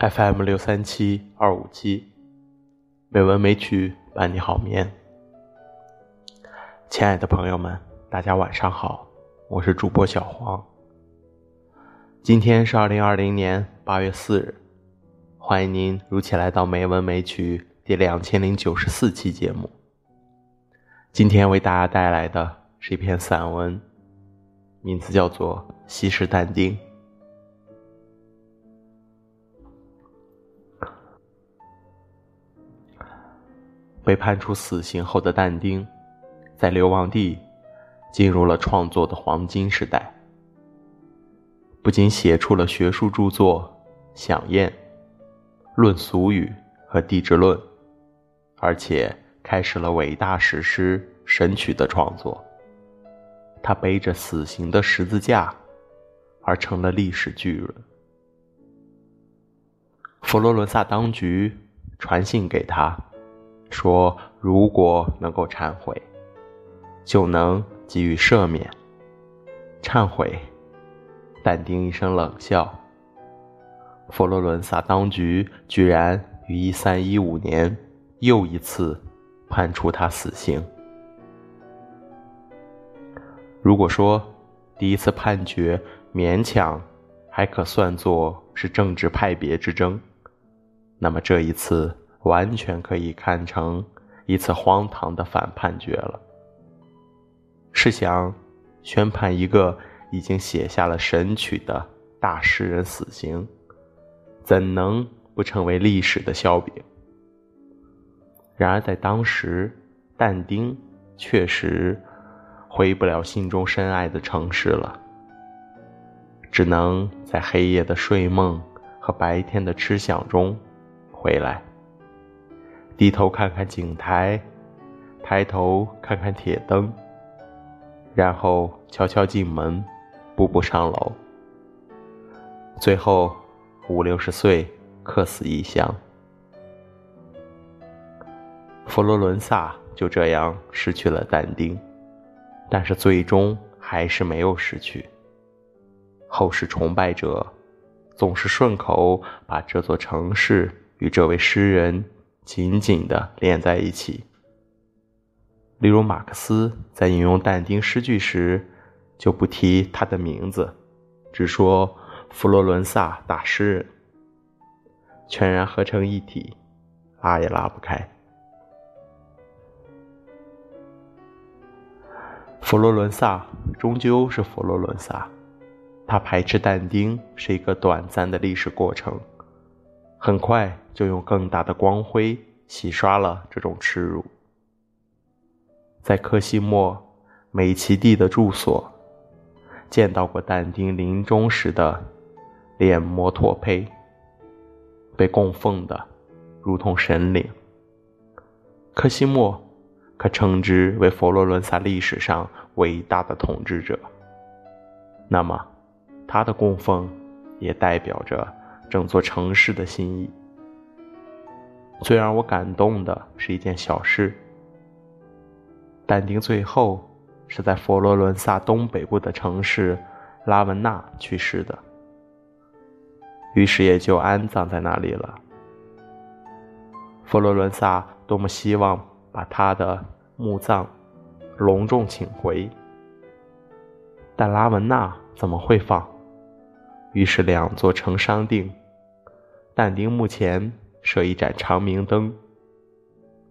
FM 六三七二五七，美文美曲伴你好眠。亲爱的朋友们，大家晚上好，我是主播小黄。今天是二零二零年八月四日，欢迎您如期来到美文美曲第两千零九十四期节目。今天为大家带来的是一篇散文，名字叫做《西施但丁》。被判处死刑后的但丁，在流亡地进入了创作的黄金时代。不仅写出了学术著作《响宴》《论俗语》和《地质论》，而且开始了伟大史诗《神曲》的创作。他背着死刑的十字架，而成了历史巨人。佛罗伦萨当局传信给他。说：“如果能够忏悔，就能给予赦免。”忏悔，但丁一声冷笑。佛罗伦萨当局居然于一三一五年又一次判处他死刑。如果说第一次判决勉强还可算作是政治派别之争，那么这一次。完全可以看成一次荒唐的反判决了。试想，宣判一个已经写下了《神曲》的大诗人死刑，怎能不成为历史的笑柄？然而，在当时，但丁确实回不了心中深爱的城市了，只能在黑夜的睡梦和白天的痴想中回来。低头看看井台，抬头看看铁灯，然后悄悄进门，步步上楼。最后五六十岁，客死异乡。佛罗伦萨就这样失去了但丁，但是最终还是没有失去。后世崇拜者总是顺口把这座城市与这位诗人。紧紧地连在一起。例如，马克思在引用但丁诗句时，就不提他的名字，只说佛罗伦萨大诗人，全然合成一体，拉也拉不开。佛罗伦萨终究是佛罗伦萨，他排斥但丁是一个短暂的历史过程。很快就用更大的光辉洗刷了这种耻辱。在科西莫美奇蒂的住所，见到过但丁临终时的脸模托胚，被供奉的如同神灵。科西莫可称之为佛罗伦萨历史上伟大的统治者。那么，他的供奉也代表着。整座城市的心意。最让我感动的是一件小事：但丁最后是在佛罗伦萨东北部的城市拉文纳去世的，于是也就安葬在那里了。佛罗伦萨多么希望把他的墓葬隆重请回，但拉文纳怎么会放？于是两座城商定。但丁墓前设一盏长明灯，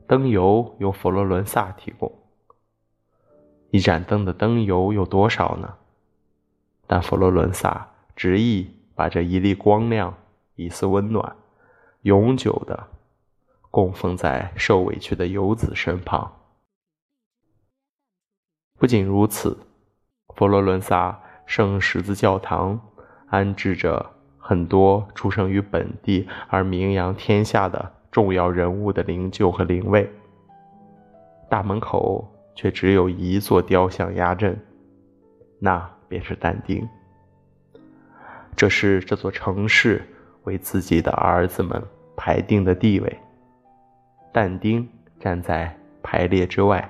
灯油由佛罗伦萨提供。一盏灯的灯油有多少呢？但佛罗伦萨执意把这一粒光亮、一丝温暖，永久的供奉在受委屈的游子身旁。不仅如此，佛罗伦萨圣十字教堂安置着。很多出生于本地而名扬天下的重要人物的灵柩和灵位，大门口却只有一座雕像压阵，那便是但丁。这是这座城市为自己的儿子们排定的地位。但丁站在排列之外，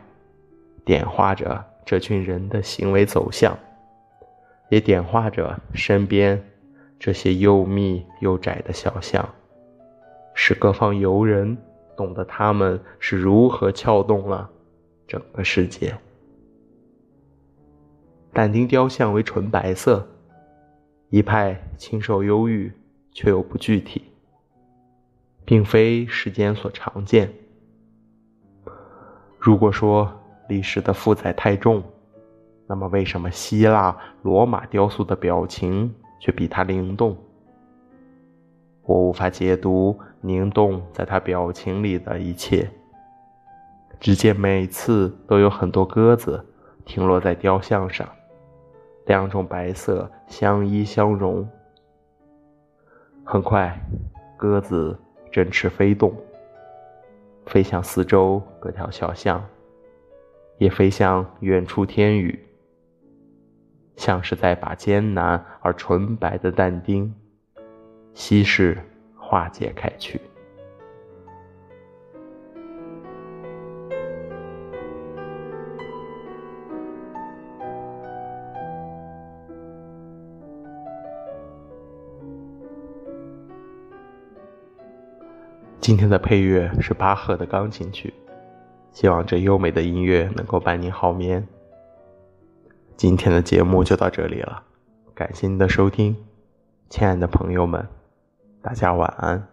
点化着这群人的行为走向，也点化着身边。这些又密又窄的小巷，使各方游人懂得他们是如何撬动了整个世界。但丁雕像为纯白色，一派清瘦忧郁，却又不具体，并非世间所常见。如果说历史的负载太重，那么为什么希腊、罗马雕塑的表情却比它灵动？我无法解读凝冻在他表情里的一切，只见每次都有很多鸽子停落在雕像上。两种白色相依相融，很快，鸽子振翅飞动，飞向四周各条小巷，也飞向远处天宇，像是在把艰难而纯白的但丁稀释化解开去。今天的配乐是巴赫的钢琴曲，希望这优美的音乐能够伴您好眠。今天的节目就到这里了，感谢您的收听，亲爱的朋友们，大家晚安。